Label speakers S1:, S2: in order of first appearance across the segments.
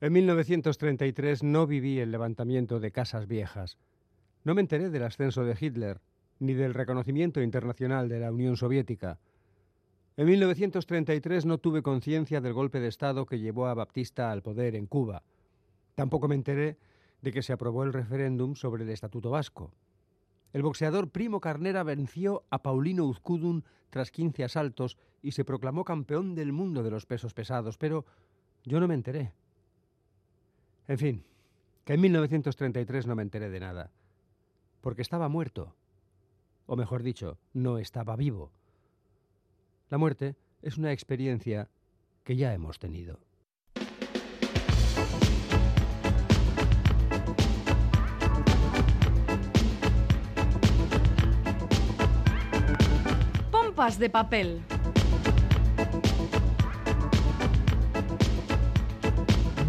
S1: En 1933 no viví el levantamiento de casas viejas. No me enteré del ascenso de Hitler, ni del reconocimiento internacional de la Unión Soviética. En 1933 no tuve conciencia del golpe de Estado que llevó a Baptista al poder en Cuba. Tampoco me enteré de que se aprobó el referéndum sobre el Estatuto Vasco. El boxeador Primo Carnera venció a Paulino Uzcudun tras 15 asaltos y se proclamó campeón del mundo de los pesos pesados, pero yo no me enteré. En fin, que en 1933 no me enteré de nada, porque estaba muerto, o mejor dicho, no estaba vivo. La muerte es una experiencia que ya hemos tenido.
S2: Pompas de papel.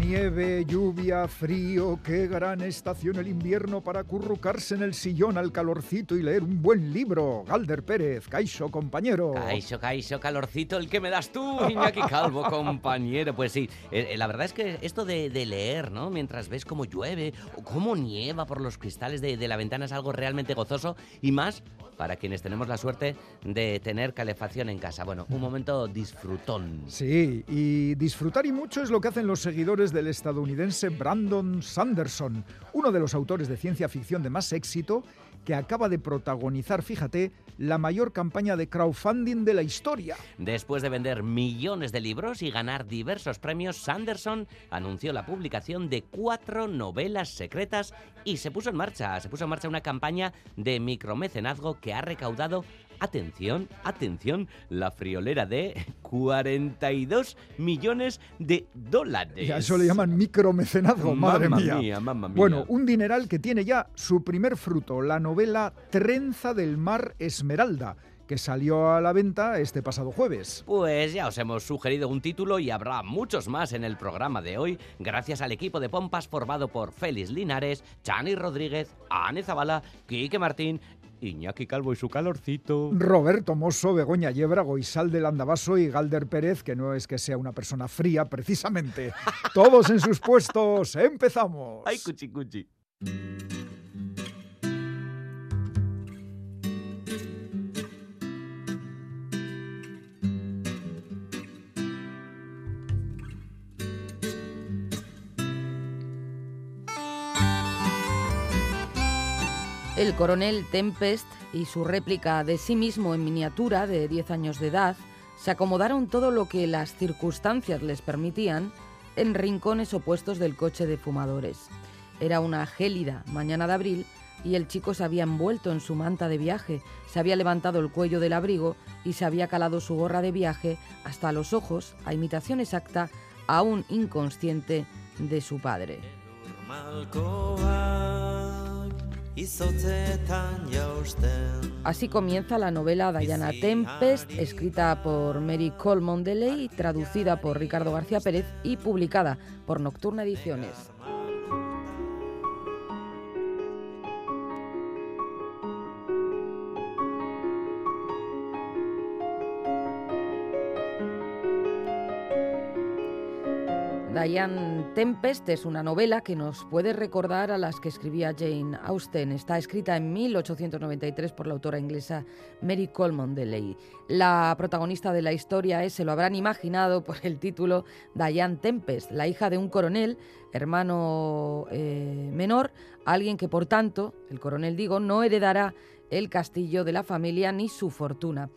S3: Nieve, lluvia, frío, qué gran estación el invierno para acurrucarse en el sillón al calorcito y leer un buen libro. Galder Pérez, Caixo, compañero.
S4: Caixo, Caixo, calorcito, el que me das tú, Iñaki Calvo, compañero. Pues sí, eh, eh, la verdad es que esto de, de leer, ¿no? Mientras ves cómo llueve o cómo nieva por los cristales de, de la ventana es algo realmente gozoso y más para quienes tenemos la suerte de tener calefacción en casa. Bueno, un momento disfrutón.
S3: Sí, y disfrutar y mucho es lo que hacen los seguidores del estadounidense Brandon Sanderson, uno de los autores de ciencia ficción de más éxito que acaba de protagonizar, fíjate, la mayor campaña de crowdfunding de la historia.
S4: Después de vender millones de libros y ganar diversos premios, Sanderson anunció la publicación de cuatro novelas secretas y se puso en marcha, se puso en marcha una campaña de micromecenazgo que ha recaudado atención, atención, la friolera de 42 millones de dólares.
S3: Y a eso le llaman micromecenazgo, madre mía.
S4: mía, mamma mía.
S3: Bueno, un dineral que tiene ya su primer fruto, la novela Trenza del Mar Esmeralda, que salió a la venta este pasado jueves.
S4: Pues ya os hemos sugerido un título y habrá muchos más en el programa de hoy, gracias al equipo de Pompas formado por Félix Linares, Chani Rodríguez, Ane Zabala, Quique Martín, Iñaki Calvo y su calorcito.
S3: Roberto Mosso, Begoña Yebra, Goisal del Andabaso y Galder Pérez, que no es que sea una persona fría, precisamente. Todos en sus puestos. ¡Empezamos!
S4: ¡Ay, cuchi cuchi!
S5: El coronel Tempest y su réplica de sí mismo en miniatura de 10 años de edad se acomodaron todo lo que las circunstancias les permitían en rincones opuestos del coche de fumadores. Era una gélida mañana de abril y el chico se había envuelto en su manta de viaje, se había levantado el cuello del abrigo y se había calado su gorra de viaje hasta los ojos, a imitación exacta, aún inconsciente, de su padre. Así comienza la novela Diana Tempest, escrita por Mary Colmondeley, traducida por Ricardo García Pérez y publicada por Nocturna Ediciones. Diane Tempest es una novela que nos puede recordar a las que escribía Jane Austen. Está escrita en 1893 por la autora inglesa Mary Colmondeley. La protagonista de la historia es, se lo habrán imaginado por el título, Diane Tempest, la hija de un coronel, hermano eh, menor, alguien que por tanto, el coronel digo, no heredará el castillo de la familia ni su fortuna.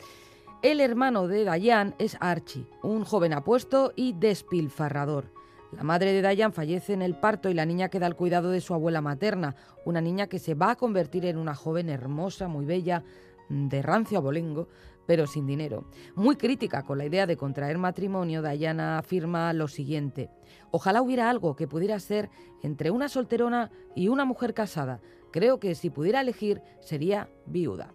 S5: El hermano de Diane es Archie, un joven apuesto y despilfarrador. La madre de Diane fallece en el parto y la niña queda al cuidado de su abuela materna, una niña que se va a convertir en una joven hermosa, muy bella, de rancio abolengo, pero sin dinero. Muy crítica con la idea de contraer matrimonio, Diana afirma lo siguiente: Ojalá hubiera algo que pudiera ser entre una solterona y una mujer casada. Creo que si pudiera elegir sería viuda.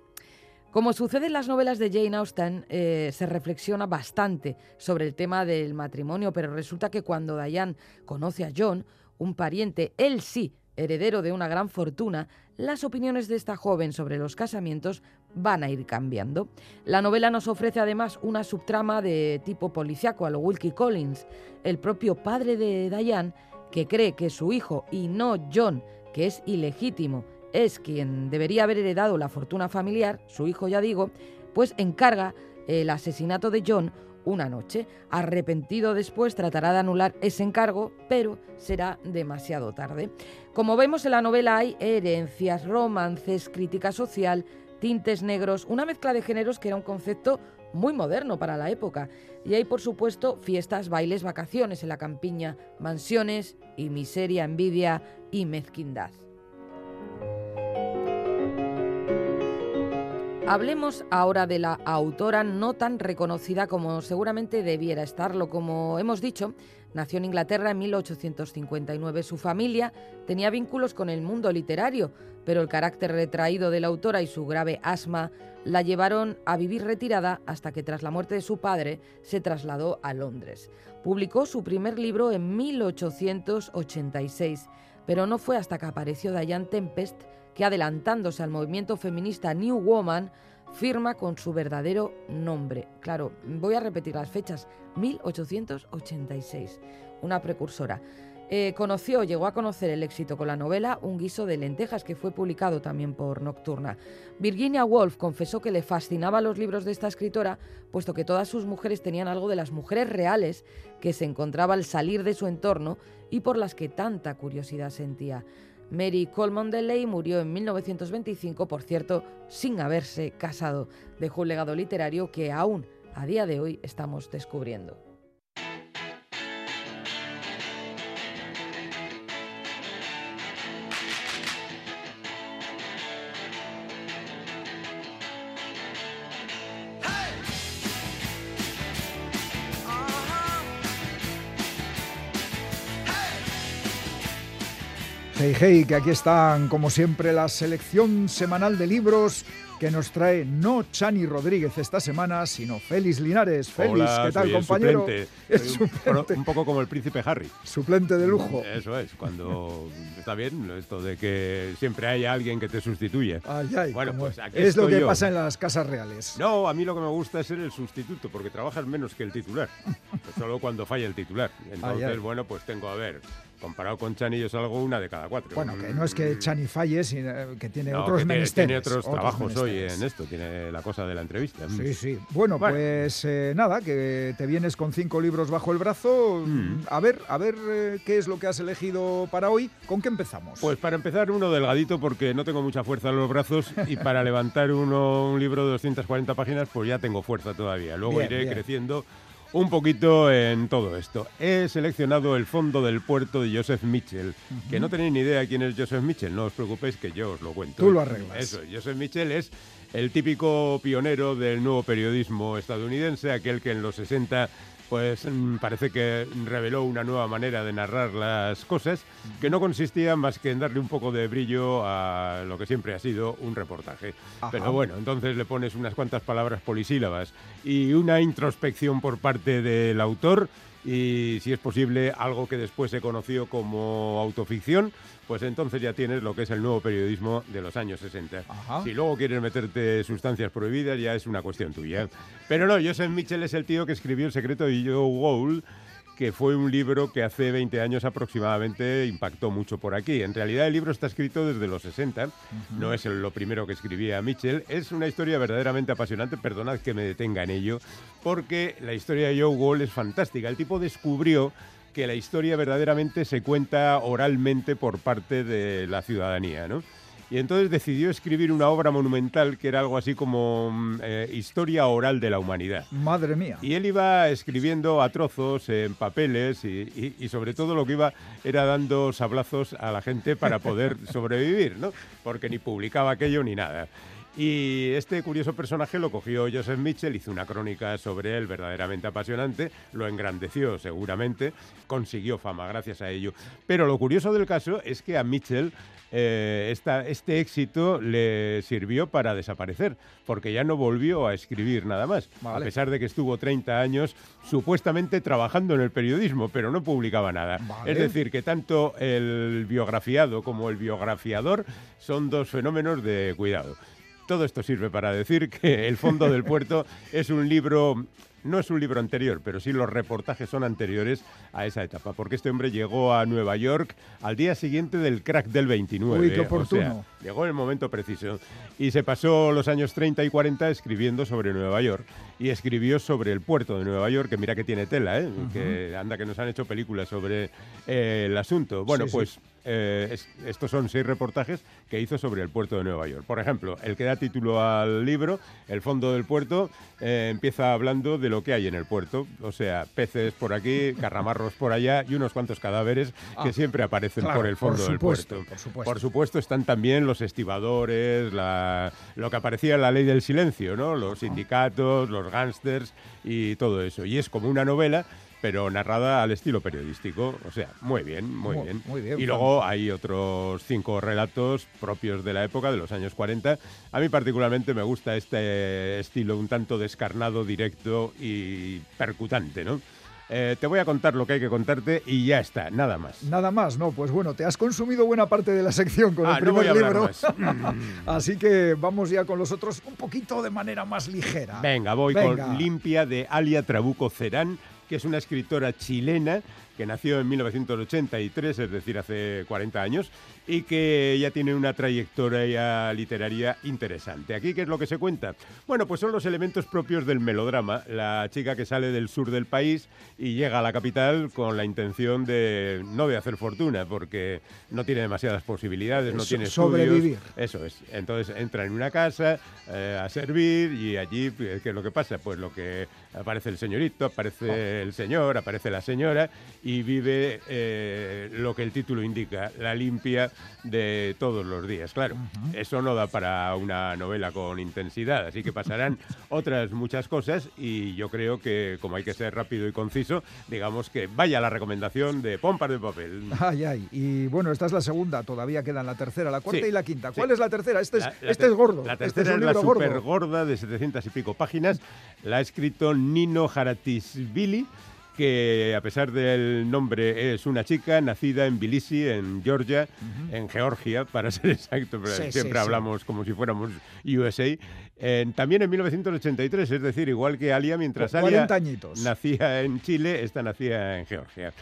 S5: Como sucede en las novelas de Jane Austen, eh, se reflexiona bastante sobre el tema del matrimonio, pero resulta que cuando Diane conoce a John, un pariente, él sí, heredero de una gran fortuna, las opiniones de esta joven sobre los casamientos van a ir cambiando. La novela nos ofrece además una subtrama de tipo policiaco a lo Wilkie Collins, el propio padre de Diane, que cree que su hijo y no John, que es ilegítimo, es quien debería haber heredado la fortuna familiar, su hijo ya digo, pues encarga el asesinato de John una noche. Arrepentido después tratará de anular ese encargo, pero será demasiado tarde. Como vemos en la novela hay herencias, romances, crítica social, tintes negros, una mezcla de géneros que era un concepto muy moderno para la época. Y hay, por supuesto, fiestas, bailes, vacaciones en la campiña, mansiones y miseria, envidia y mezquindad. Hablemos ahora de la autora no tan reconocida como seguramente debiera estarlo. Como hemos dicho, nació en Inglaterra en 1859. Su familia tenía vínculos con el mundo literario, pero el carácter retraído de la autora y su grave asma la llevaron a vivir retirada hasta que tras la muerte de su padre se trasladó a Londres. Publicó su primer libro en 1886, pero no fue hasta que apareció Diane Tempest que adelantándose al movimiento feminista New Woman, firma con su verdadero nombre. Claro, voy a repetir las fechas, 1886, una precursora. Eh, conoció, llegó a conocer el éxito con la novela Un guiso de lentejas, que fue publicado también por Nocturna. Virginia Woolf confesó que le fascinaban los libros de esta escritora, puesto que todas sus mujeres tenían algo de las mujeres reales que se encontraba al salir de su entorno y por las que tanta curiosidad sentía. Mary Coleman Ley murió en 1925, por cierto, sin haberse casado. Dejó un legado literario que aún a día de hoy estamos descubriendo.
S3: Hey, hey, que aquí están, como siempre, la selección semanal de libros que nos trae no Chani Rodríguez esta semana, sino Félix Linares. Félix, ¿qué tal, compañero?
S6: Es Un, poco como el príncipe Harry.
S3: Suplente de lujo.
S6: Eso es, cuando está bien esto de que siempre hay alguien que te sustituye.
S3: Ay, ay, bueno, pues es lo que pasa en las casas reales.
S6: No, a mí lo que me gusta es ser el sustituto, porque trabajas menos que el titular. solo cuando falla el titular. Entonces, bueno, pues tengo a ver comparado con Chani yo salgo una de cada cuatro.
S3: Bueno, que no es que Chani falle, sino que tiene otros que menesteres.
S6: Tiene otros, trabajos hoy en esto, tiene la cosa de la entrevista.
S3: Sí, sí. Bueno, pues eh, nada, que te vienes con cinco libros bajo el brazo. Mm. A ver, a ver eh, qué es lo que has elegido para hoy. ¿Con qué empezamos?
S6: Pues para empezar uno delgadito porque no tengo mucha fuerza en los brazos y para levantar uno un libro de 240 páginas pues ya tengo fuerza todavía. Luego iré creciendo un poquito en todo esto. He seleccionado El fondo del puerto de Joseph Mitchell, que no tenéis ni idea quién es Joseph Mitchell, no os preocupéis que yo os lo cuento.
S3: Tú lo arreglas.
S6: Eso, Joseph Mitchell es el típico pionero del nuevo periodismo estadounidense, aquel que en los 60 pues mm, parece que reveló una nueva manera de narrar las cosas que no consistía más que en darle un poco de brillo a lo que siempre ha sido un reportaje. Pero bueno, entonces le pones unas cuantas palabras polisílabas y una introspección por parte del autor y si es posible algo que después se conoció como autoficción, pues entonces ya tienes lo que es el nuevo periodismo de los años 60. Si luego quieres meterte sustancias prohibidas ya es una cuestión tuya. Pero no, Joseph Mitchell es el tío que escribió El secreto de Joe Gould que fue un libro que hace 20 años aproximadamente impactó mucho por aquí. En realidad el libro está escrito desde los 60, no es lo primero que escribía Mitchell, es una historia verdaderamente apasionante, perdonad que me detenga en ello, porque la historia de Joe Wall es fantástica. El tipo descubrió que la historia verdaderamente se cuenta oralmente por parte de la ciudadanía, ¿no? Y entonces decidió escribir una obra monumental que era algo así como mm, eh, historia oral de la humanidad.
S3: Madre mía.
S6: Y él iba escribiendo a trozos en papeles y, y, sobre todo lo que iba era dando sablazos a la gente para poder sobrevivir, ¿no? Porque ni publicaba aquello ni nada. Y este curioso personaje lo cogió Joseph Mitchell, hizo una crónica sobre él verdaderamente apasionante, lo engrandeció seguramente, consiguió fama gracias a ello. Pero lo curioso del caso es que a Mitchell eh, este éxito le sirvió para desaparecer, porque ya no volvió a escribir nada más, a pesar de que estuvo 30 años supuestamente trabajando en el periodismo, pero no publicaba nada. Es decir, que tanto el biografiado como el biografiador son dos fenómenos de cuidado. Todo esto sirve para decir que El fondo del puerto es un libro no es un libro anterior, pero sí los reportajes son anteriores a esa etapa, porque este hombre llegó a Nueva York al día siguiente del crack del 29.
S3: Uy, qué oportuno.
S6: llegó en el momento preciso. Y se pasó los años 30 y 40 escribiendo sobre Nueva York. Y escribió sobre el puerto de Nueva York, que mira que tiene tela, ¿eh? que anda que nos han hecho películas sobre eh, el asunto. Bueno, pues... Eh, estos son seis reportajes que hizo sobre el puerto de Nueva York. Por ejemplo, el que da título al libro, El fondo del puerto, eh, empieza hablando de lo que hay en el puerto, o sea, peces por aquí, carramarros por allá y unos cuantos cadáveres que ah, siempre aparecen por el fondo del puerto.
S3: Por supuesto.
S6: por supuesto. están también los estibadores, lo que aparecía en la ley del silencio, ¿no? los sindicatos, los gángsters y todo eso. Y es como una novela pero narrada al estilo periodístico. O sea, muy bien, muy, bien. Y luego hay otros cinco relatos propios de la época, de los años 40. A mí particularmente me gusta este estilo un tanto descarnado, directo y percutante, ¿no? Eh, te voy a contar lo que hay que contarte y ya está, nada más.
S3: Nada más, no, pues bueno, te has consumido buena parte de la sección con el ah, primer libro. Así que vamos ya con los otros un poquito de manera más ligera.
S6: Venga, voy con Limpia de Alia Trabuco Cerán que es una escritora chilena que nació en 1983, es decir, hace 40 años, y que ya tiene una trayectoria literaria interesante. ¿Aquí qué es lo que se cuenta? Bueno, pues son los elementos propios del melodrama. La chica que sale del sur del país y llega a la capital con la intención de no de hacer fortuna, porque no tiene demasiadas posibilidades, no tiene
S3: sobrevivir.
S6: Eso es. Entonces entra en una casa eh, a servir y allí, ¿qué es lo que pasa? Pues lo que aparece el señorito, aparece oh. el señor, aparece la señora y vive eh, lo que el título indica, la limpia de todos los días. Claro, eso no da para una novela con intensidad, así que pasarán otras muchas cosas y yo creo que como hay que ser rápido y conciso, digamos que vaya la recomendación de Pompas de Papel.
S3: Ay, ay, y bueno, esta es la segunda, todavía quedan la tercera, la cuarta y la quinta. ¿Cuál es la tercera? Este es, este es gordo.
S6: La
S3: este
S6: tercera
S3: es,
S6: la super gorda de 700 y pico páginas, la ha escrito Nino Haratisvili que a pesar del nombre es una chica nacida en Tbilisi, en Georgia, en Georgia, para ser exacto, pero siempre hablamos como si fuéramos USA. también en 1983, es decir, igual que Alia, mientras Alia nacía en Chile, esta nacía en Georgia.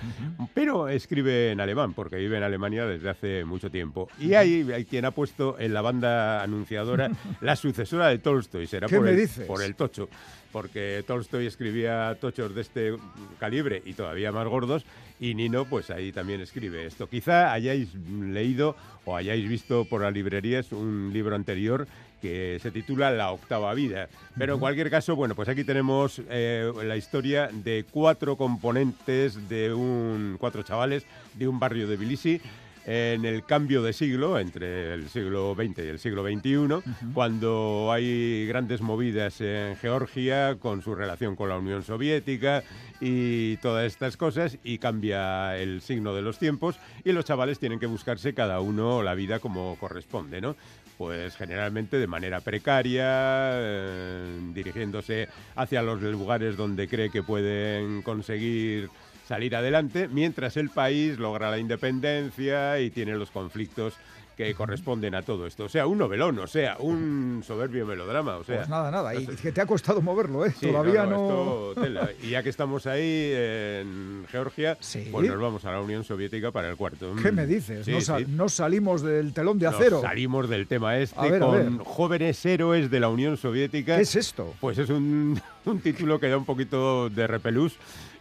S6: Pero escribe en alemán, porque vive en Alemania desde hace mucho tiempo. Y hay, hay quien ha puesto en la banda anunciadora la sucesora de Tolstoy, será por, el, por el tocho porque Tolstoy escribía tochos de este calibre y todavía más gordos, y Nino pues ahí también escribe esto. Quizá hayáis leído o hayáis visto por las librerías un libro anterior que se titula La octava vida. Pero en cualquier caso, bueno, pues aquí tenemos eh, la historia de cuatro componentes de un, cuatro chavales de un barrio de Tbilisi en el cambio de siglo, entre el siglo XX y el siglo XXI, cuando hay grandes movidas en Georgia con su relación con la Unión Soviética y todas estas cosas, y cambia el signo de los tiempos, y los chavales tienen que buscarse cada uno la vida como corresponde, ¿no? Pues generalmente de manera precaria, eh, dirigiéndose hacia los lugares donde cree que pueden conseguir salir adelante, mientras el país logra la independencia y tiene los conflictos que corresponden a todo esto. O sea, un novelón, o sea, un soberbio melodrama. O sea,
S3: pues nada, nada. Y que te ha costado moverlo, ¿eh? Todavía no.
S6: Y ya que estamos ahí en Georgia, pues nos vamos a la Unión Soviética para el cuarto.
S3: ¿Qué me dices? no, salimos del telón de acero.
S6: salimos del tema este con jóvenes héroes de la Unión Soviética.
S3: ¿Qué es esto?
S6: Pues es un, un título que da un poquito de repelús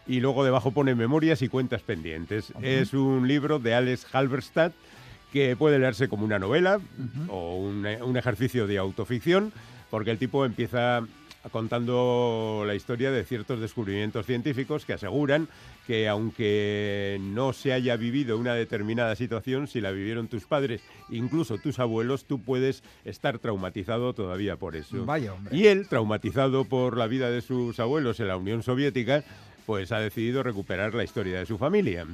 S6: y luego debajo pone memorias y cuentas pendientes. Es un libro de Alex Halberstadt que puede leerse como una novela o un, ejercicio de autoficción, porque el tipo empieza contando la historia de ciertos descubrimientos científicos que aseguran que aunque no se haya vivido una determinada situación, si la vivieron tus padres, incluso tus abuelos, tú puedes estar traumatizado todavía por eso.
S3: Vaya hombre.
S6: Y él, traumatizado por la vida de sus abuelos en la Unión Soviética, pues ha decidido recuperar la historia de su familia.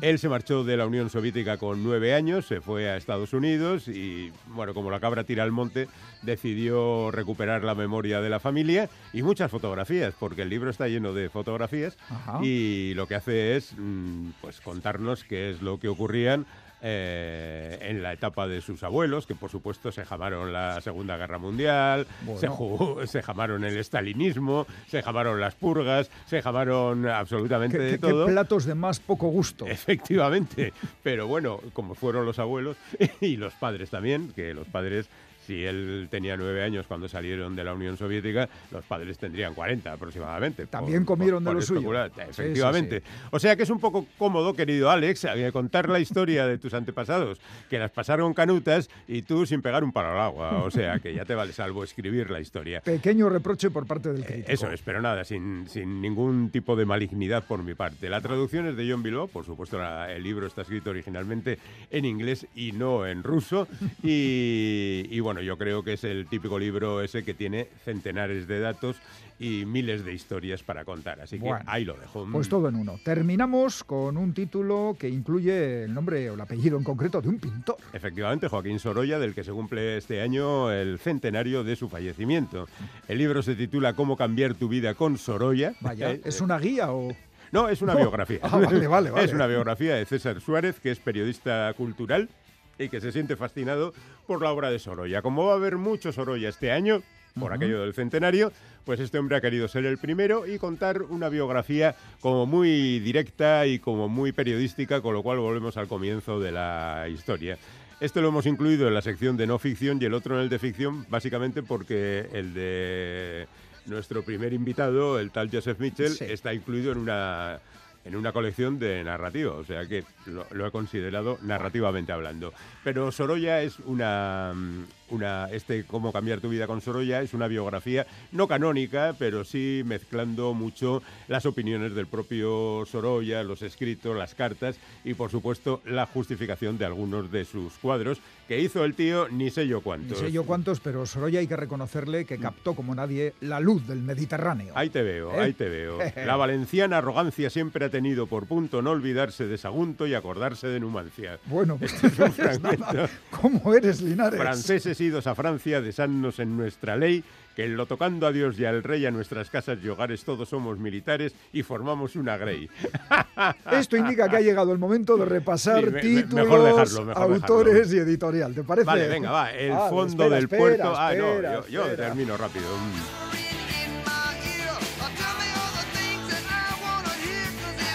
S6: Él se marchó de la Unión Soviética con nueve años, se fue a Estados Unidos y, bueno, como la cabra tira al monte, decidió recuperar la memoria de la familia y muchas fotografías, porque el libro está lleno de fotografías y lo que hace es, mm, pues, contarnos qué es lo que ocurrían eh, en la etapa de sus abuelos, que por supuesto se jamaron la Segunda Guerra Mundial,
S3: Bueno.
S6: se, jugó- se jamaron el estalinismo, se jamaron las purgas, se jamaron absolutamente
S3: ¿Qué,
S6: de
S3: qué- qué platos de más poco gusto.
S6: Efectivamente, pero bueno, como fueron los abuelos y los padres también, que los padres, si él tenía nueve años cuando salieron de la Unión Soviética, los padres tendrían 40 aproximadamente.
S3: También comieron de lo suyo.
S6: especular.
S3: Sí, sí,
S6: Efectivamente. O sea que es un poco cómodo, querido Alex, eh, contar la historia de tus antepasados, que las pasaron canutas y tú sin pegar un palo al agua. O sea que ya te vale salvo escribir la historia.
S3: Pequeño reproche por parte del crítico.
S6: Eh, Eso es, pero nada, sin, sin ningún tipo de malignidad por mi parte. La traducción es de John Bilbao, por supuesto la- el libro está escrito originalmente en inglés y no en ruso. Y, y bueno, yo creo que es el típico libro ese que tiene centenares de datos y miles de historias para contar. Así que
S3: Bueno,
S6: ahí lo dejo.
S3: Pues todo en uno. Terminamos con un título que incluye el nombre o el apellido en concreto de un pintor.
S6: Efectivamente, Joaquín Sorolla, del que se cumple este año el centenario de su fallecimiento. El libro se titula Cómo cambiar tu vida con Sorolla.
S3: Vaya,
S6: Eh,
S3: ¿es una guía o...?
S6: No, es una
S3: No.
S6: biografía.
S3: Ah, vale, vale, vale.
S6: Es una biografía de César Suárez, que es periodista cultural y que se siente fascinado por la obra de Sorolla. Como va a haber mucho Sorolla este año, por aquello del centenario, pues este hombre ha querido ser el primero y contar una biografía como muy directa y como muy periodística, con lo cual volvemos al comienzo de la historia. Este lo hemos incluido en la sección de no ficción y el otro en el de ficción, básicamente porque el de nuestro primer invitado, el tal Joseph Mitchell,
S3: Sí.
S6: está incluido en una, en una colección de narrativa, o sea que lo, lo he considerado narrativamente hablando. Pero Sorolla es una, mm, una, este Cómo cambiar tu vida con Sorolla es una biografía no canónica, pero sí mezclando mucho las opiniones del propio Sorolla, los escritos, las cartas y por supuesto la justificación de algunos de sus cuadros que hizo el tío ni sé yo
S3: Ni
S6: cuántos.
S3: sé yo cuántos, pero Sorolla hay que reconocerle que captó como nadie la luz del Mediterráneo.
S6: Ahí te veo,
S3: ¿Eh?
S6: ahí te veo. La valenciana arrogancia siempre ha tenido por punto no olvidarse de Sagunto y acordarse de Numancia.
S3: Bueno, pues
S6: Este es un fragmento.
S3: ¿cómo eres, Linares?
S6: Franceses idos a Francia, desannos en nuestra ley, que en lo tocando a Dios y al rey, a nuestras casas y hogares todos somos militares y formamos una grey.
S3: Esto indica que ha llegado el momento de repasar
S6: Sí, me- me-
S3: títulos,
S6: mejor dejarlo, mejor
S3: autores
S6: dejarlo.
S3: y editorial. ¿Te parece?
S6: Vale, venga, va. El
S3: Ah,
S6: fondo
S3: espera,
S6: del
S3: espera,
S6: puerto. ah, no,
S3: espera,
S6: yo, yo
S3: espera.
S6: termino rápido.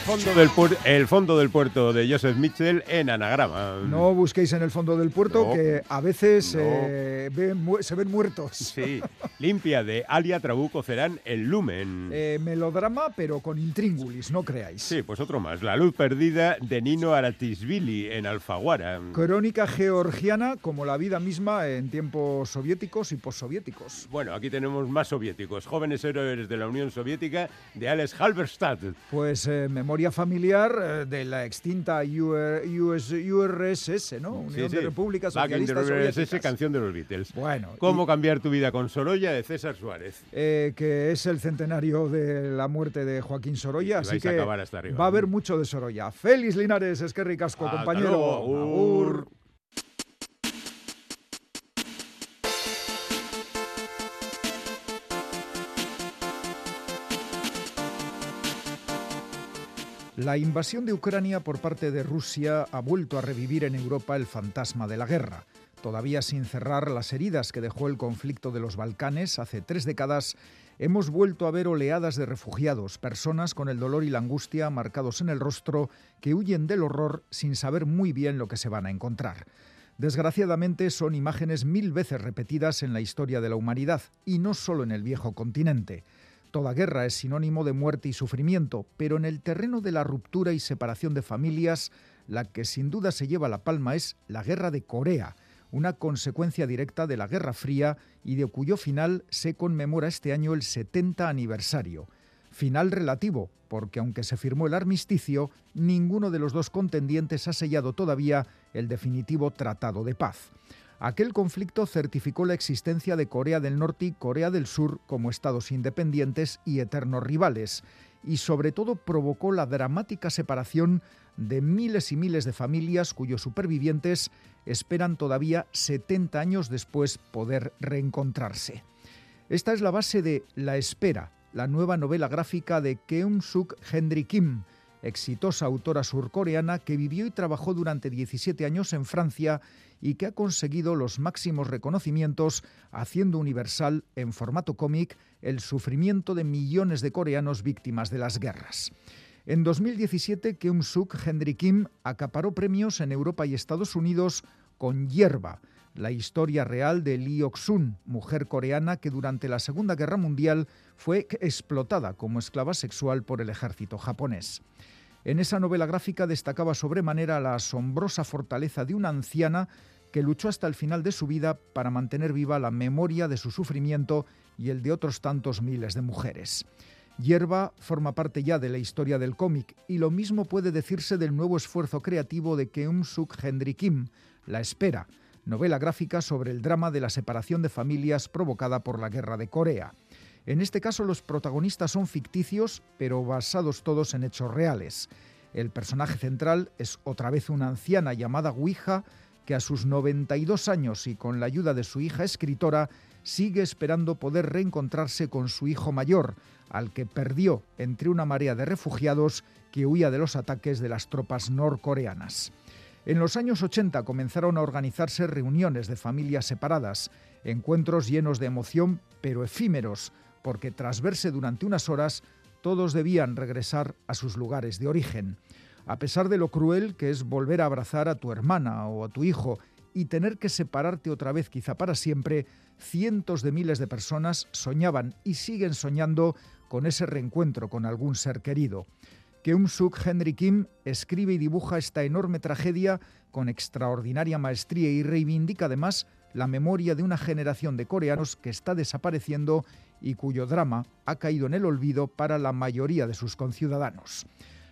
S6: Fondo del el fondo del puerto de Joseph Mitchell en anagrama.
S3: No busquéis en el fondo del puerto,
S6: No.
S3: que a veces
S6: No.
S3: eh, ven se ven muertos.
S6: Sí, limpia de Alia Trabuco Cerán el Lumen.
S3: Eh, melodrama, pero con intríngulis, no creáis.
S6: Sí, pues otro más. La luz perdida de Nino Aratisvili en Alfaguara.
S3: Crónica georgiana como la vida misma en tiempos soviéticos y possoviéticos.
S6: Bueno, aquí tenemos más soviéticos. Jóvenes héroes de la Unión Soviética de Alex Halberstadt.
S3: Pues eh, memoria familiar eh, de la extinta UR US URSS, ¿no? Unión
S6: Sí,
S3: de
S6: sí.
S3: Socialistas
S6: RSS,
S3: Soviéticas.
S6: canción de los Beatles.
S3: Bueno,
S6: ¿Cómo
S3: y-
S6: cambiar tu vida con Sorolla de César Suárez?
S3: eh, que es el centenario de la muerte de Joaquín Sorolla, así
S6: a
S3: que
S6: arriba.
S3: va a haber mucho de Sorolla. Félix Linares, es que ricasco, compañero. La invasión de Ucrania por parte de Rusia ha vuelto a revivir en Europa el fantasma de la guerra. Todavía sin cerrar las heridas que dejó el conflicto de los Balcanes hace tres décadas, hemos vuelto a ver oleadas de refugiados, personas con el dolor y la angustia marcados en el rostro que huyen del horror sin saber muy bien lo que se van a encontrar. Desgraciadamente son imágenes mil veces repetidas en la historia de la humanidad, y no solo en el viejo continente. Toda guerra es sinónimo de muerte y sufrimiento, pero en el terreno de la ruptura y separación de familias, la que sin duda se lleva la palma es la guerra de Corea, una consecuencia directa de la Guerra Fría y de cuyo final se conmemora este año el 70 aniversario. Final relativo, porque aunque se firmó el armisticio, ninguno de los dos contendientes ha sellado todavía el definitivo Tratado de Paz. Aquel conflicto certificó la existencia de Corea del Norte y Corea del Sur como estados independientes y eternos rivales, y sobre todo provocó la dramática separación de miles y miles de familias cuyos supervivientes esperan todavía 70 años después poder reencontrarse. Esta es la base de La Espera, la nueva novela gráfica de Keum-suk Henry Kim, exitosa autora surcoreana que vivió y trabajó durante 17 años en Francia y que ha conseguido los máximos reconocimientos haciendo universal en formato cómic el sufrimiento de millones de coreanos víctimas de las guerras. En 2017, Keum-suk Henry Kim acaparó premios en Europa y Estados Unidos con Hierba, la historia real de Lee Ok-sun, mujer coreana que durante la Segunda Guerra Mundial fue explotada como esclava sexual por el ejército japonés. En esa novela gráfica destacaba sobremanera la asombrosa fortaleza de una anciana que luchó hasta el final de su vida para mantener viva la memoria de su sufrimiento y el de otros tantos miles de mujeres. Hierba forma parte ya de la historia del cómic y lo mismo puede decirse del nuevo esfuerzo creativo de Keum-suk Henry Kim, La Espera, novela gráfica sobre el drama de la separación de familias provocada por la Guerra de Corea. En este caso los protagonistas son ficticios, pero basados todos en hechos reales. El personaje central es otra vez una anciana llamada Ouija, que a sus 92 años y con la ayuda de su hija escritora sigue esperando poder reencontrarse con su hijo mayor, al que perdió entre una marea de refugiados que huía de los ataques de las tropas norcoreanas. En los años 80 comenzaron a organizarse reuniones de familias separadas, encuentros llenos de emoción pero efímeros, porque tras verse durante unas horas, todos debían regresar a sus lugares de origen. A pesar de lo cruel que es volver a abrazar a tu hermana o a tu hijo y tener que separarte otra vez quizá para siempre, cientos de miles de personas soñaban y siguen soñando con ese reencuentro con algún ser querido. Keum-suk Henry Kim escribe y dibuja esta enorme tragedia con extraordinaria maestría y reivindica además la memoria de una generación de coreanos que está desapareciendo y cuyo drama ha caído en el olvido para la mayoría de sus conciudadanos.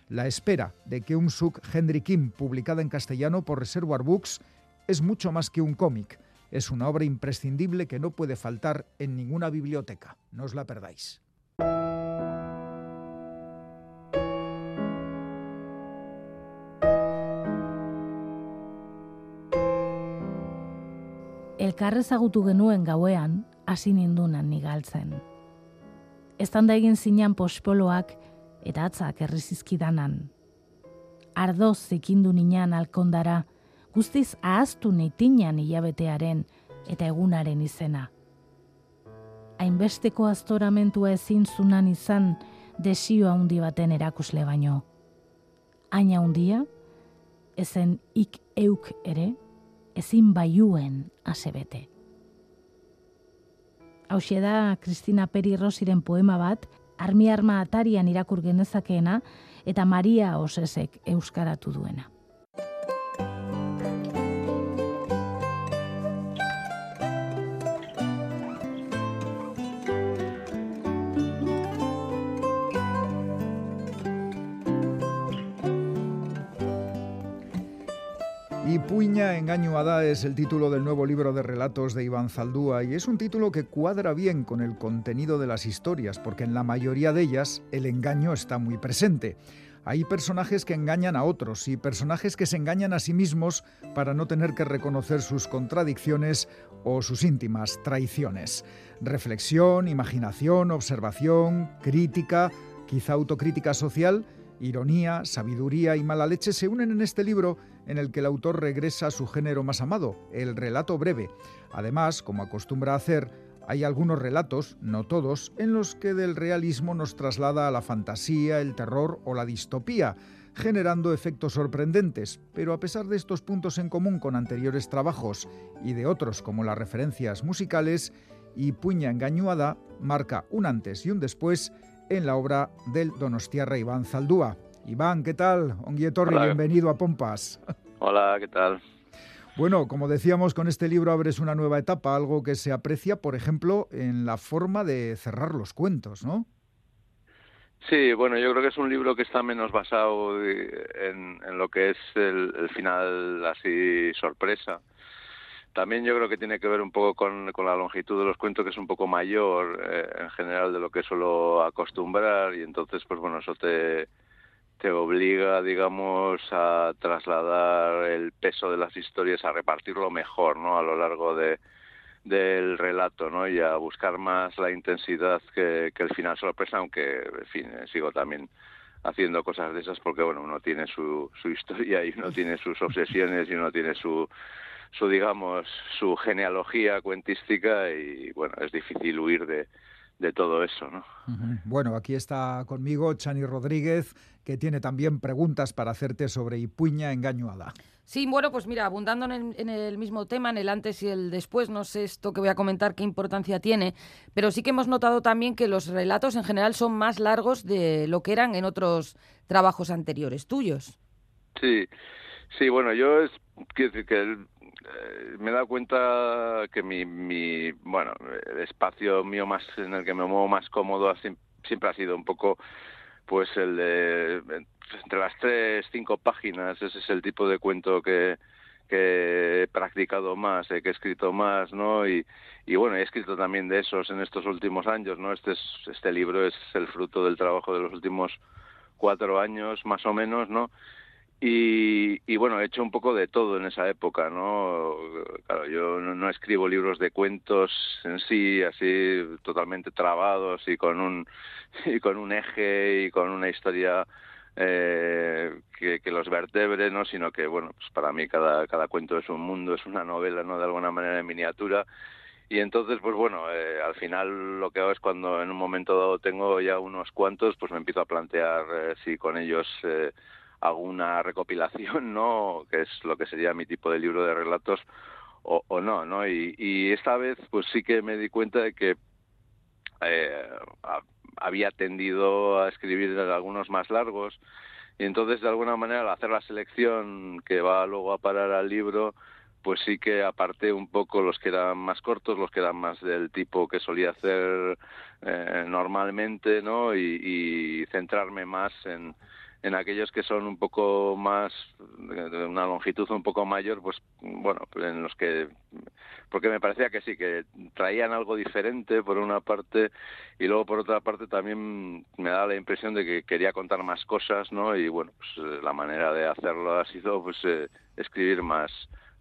S3: La espera de Keum Suk Henry Kim, publicada en castellano por Reservoir Books, es mucho más que un cómic. Es una obra imprescindible que no puede faltar en ninguna biblioteca. No os la perdáis.
S2: elkarrezagutu genuen gauean, hasi nindunan nigaltzen. Eztan da egin zinean pospoloak eta atzak errizizkidanan. Ardoz zikindu ninan alkondara, guztiz ahaztu neitinan hilabetearen eta egunaren izena. Hainbesteko aztoramentua ezin zunan izan desio handi baten erakusle baino. Aina handia, ezen ik euk ere, ezin baiuen asebete. Hau da Kristina Peri Rosiren poema bat, armi arma atarian irakur genezakeena, eta Maria Osesek euskaratu duena.
S3: Puña Engaño es el título del nuevo libro de relatos de Iván Zaldúa y es un título que cuadra bien con el contenido de las historias, porque en la mayoría de ellas el engaño está muy presente. Hay personajes que engañan a otros y personajes que se engañan a sí mismos para no tener que reconocer sus contradicciones o sus íntimas traiciones. Reflexión, imaginación, observación, crítica, quizá autocrítica social, ironía, sabiduría y mala leche se unen en este libro en el que el autor regresa a su género más amado, el relato breve. Además, como acostumbra hacer, hay algunos relatos, no todos, en los que del realismo nos traslada a la fantasía, el terror o la distopía, generando efectos sorprendentes, pero a pesar de estos puntos en común con anteriores trabajos y de otros como las referencias musicales, y Puña Engañuada marca un antes y un después en la obra del donostiarra Iván Zaldúa. Iván, ¿qué tal? Onguietorri, bienvenido a Pompas.
S7: Hola, ¿qué tal?
S3: Bueno, como decíamos, con este libro abres una nueva etapa, algo que se aprecia, por ejemplo, en la forma de cerrar los cuentos, ¿no?
S7: Sí, bueno, yo creo que es un libro que está menos basado en, lo que es el, final así sorpresa. También yo creo que tiene que ver un poco con, la longitud de los cuentos, que es un poco mayor eh, en general de lo que suelo acostumbrar, y entonces, pues bueno, eso te, te obliga, digamos, a trasladar el peso de las historias, a repartirlo mejor, ¿no? A lo largo de, del relato, ¿no? Y a buscar más la intensidad que, que el final sorpresa, aunque, en fin, eh, sigo también haciendo cosas de esas porque, bueno, uno tiene su, su historia y uno tiene sus obsesiones y uno tiene su, su, digamos, su genealogía cuentística y, bueno, es difícil huir de, de todo eso, ¿no?
S3: Bueno, aquí está conmigo Chani Rodríguez, que tiene también preguntas para hacerte sobre Ipuña engañuada.
S5: Sí, bueno, pues mira, abundando en, el mismo tema, en el antes y el después, no sé esto que voy a comentar qué importancia tiene, pero sí que hemos notado también que los relatos en general son más largos de lo que eran en otros trabajos anteriores tuyos.
S7: Sí, sí, bueno, yo es que, que eh, me he dado cuenta que mi, mi, bueno, el espacio mío más en el que me muevo más cómodo siempre ha sido un poco pues el de entre las tres, cinco páginas, ese es el tipo de cuento que, he practicado más, eh, que he escrito más, ¿no? Y, y bueno, he escrito también de esos en estos últimos años, ¿no? Este, es, este libro es el fruto del trabajo de los últimos cuatro años, más o menos, ¿no? Y, y, bueno, he hecho un poco de todo en esa época, ¿no? Claro, yo no, no, escribo libros de cuentos en sí, así totalmente trabados y con un y con un eje y con una historia eh, que, los vertebre, ¿no? sino que, bueno, pues para mí cada, cada cuento es un mundo, es una novela, ¿no? De alguna manera en miniatura. Y entonces, pues bueno, eh, al final lo que hago es cuando en un momento dado tengo ya unos cuantos, pues me empiezo a plantear eh, si con ellos eh, hago una recopilación, ¿no? Que es lo que sería mi tipo de libro de relatos o, no, ¿no? Y, esta vez, pues sí que me di cuenta de que eh, había tendido a escribir algunos más largos y entonces de alguna manera al hacer la selección que va luego a parar al libro pues sí que aparté un poco los que eran más cortos, los que eran más del tipo que solía hacer eh, normalmente, ¿no? Y centrarme más en, en aquellos que son un poco más de una longitud un poco mayor pues bueno en los que porque me parecía que sí que traían algo diferente por una parte y luego por otra parte también me da la impresión de que quería contar más cosas no y bueno pues la manera de hacerlo ha sido pues eh, escribir más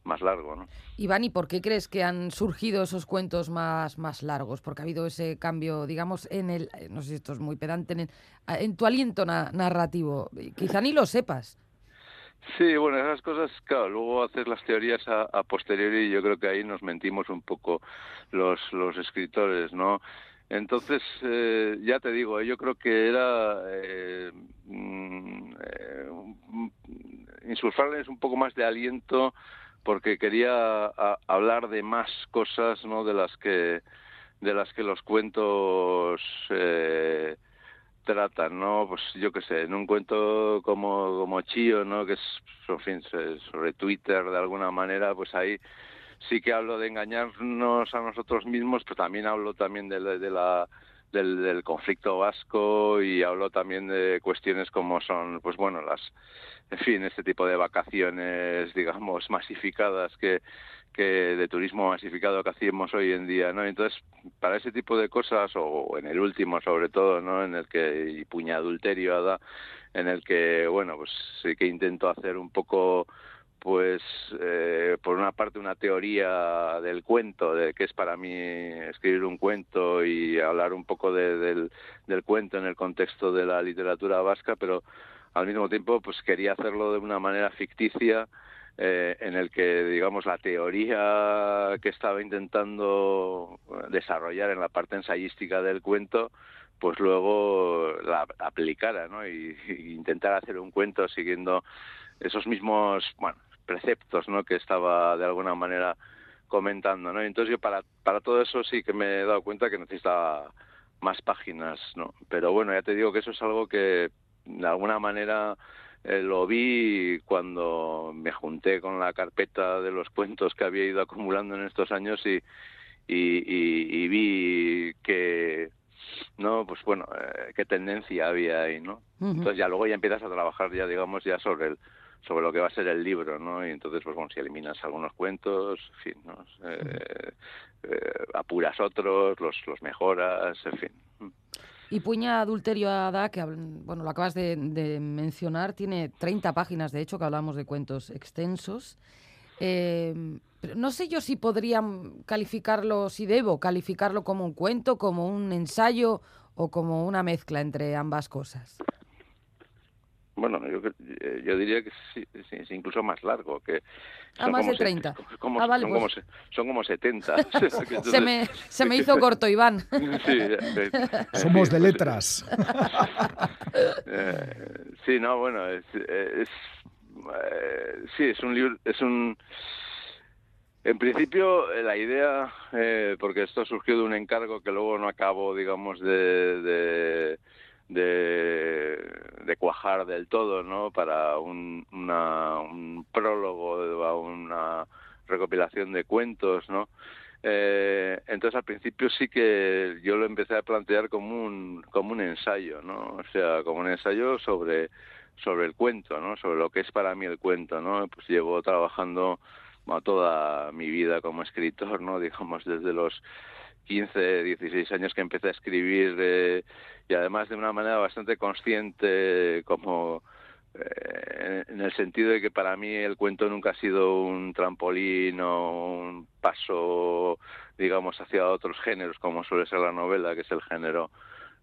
S7: más largo. ¿no?
S5: Iván, ¿y por qué crees que han surgido esos cuentos más, más largos? Porque ha habido ese cambio, digamos, en el, no sé si esto es muy pedante, en, en tu aliento narrativo. Quizá ni lo sepas.
S7: Sí, bueno, esas cosas, claro, luego haces las teorías a, posteriori y yo creo que ahí nos mentimos un poco los, los escritores, ¿no? Entonces, eh, ya te digo, yo creo que era eh, mm, eh, insulfarles un poco más de aliento porque quería hablar de más cosas no de las que de las que los cuentos eh, tratan no pues yo qué sé en un cuento como como Chío no que es en fin sobre Twitter de alguna manera pues ahí sí que hablo de engañarnos a nosotros mismos pero también hablo también de, de la del, del, conflicto vasco y hablo también de cuestiones como son pues bueno las en fin, este tipo de vacaciones, digamos, masificadas que, que de turismo masificado que hacemos hoy en día, ¿no? Entonces, para ese tipo de cosas, o en el último sobre todo, ¿no? En el que, y puña adulterio, da, en el que, bueno, pues sí que intento hacer un poco pues eh, por una parte una teoría del cuento, de qué es para mí escribir un cuento y hablar un poco de, del, del cuento en el contexto de la literatura vasca, pero al mismo tiempo pues quería hacerlo de una manera ficticia eh, en el que digamos la teoría que estaba intentando desarrollar en la parte ensayística del cuento pues luego la aplicara ¿no? y, intentar hacer un cuento siguiendo esos mismos bueno preceptos ¿no? que estaba de alguna manera comentando ¿no? entonces yo para para todo eso sí que me he dado cuenta que necesitaba más páginas no pero bueno ya te digo que eso es algo que de alguna manera eh, lo vi cuando me junté con la carpeta de los cuentos que había ido acumulando en estos años y, y, vi que no pues bueno eh, qué tendencia había ahí no entonces ya luego ya empiezas a trabajar ya digamos ya sobre el sobre lo que va a ser el libro, ¿no? Y entonces, pues bueno, si eliminas algunos cuentos, en fin, ¿no? Eh, apuras otros, los, los mejoras, en fin.
S5: Y Puña Adulterio Ada, que bueno, lo acabas de, mencionar, tiene 30 páginas, de hecho, que hablamos de cuentos extensos. Eh, no sé yo si podrían calificarlo, si debo calificarlo como un cuento, como un ensayo o como una mezcla entre ambas cosas.
S7: Bueno, yo, eh, yo diría que sí, es incluso más largo. que
S5: A más de 30.
S7: Ah, son, como, son, como, 70.
S5: se, me, se me hizo corto, Iván.
S7: sí,
S3: Somos de letras.
S7: Eh, sí, no, bueno, es, es eh, sí, es un libro, es un... En principio, la idea, porque esto surgió de un encargo que luego no acabo, digamos, de de, cuajar del todo, ¿no? Para un, un prólogo a una recopilación de cuentos, ¿no? Eh, entonces al principio sí que yo lo empecé a plantear como un como un ensayo, ¿no? O sea, como un ensayo sobre sobre el cuento, ¿no? Sobre lo que es para mí el cuento, ¿no? Pues llevo trabajando toda mi vida como escritor, ¿no? Digamos desde los 15, 16 años que empecé a escribir eh, y además de una manera bastante consciente como eh, en el sentido de que para mí el cuento nunca ha sido un trampolín o un paso digamos hacia otros géneros como suele ser la novela que es el género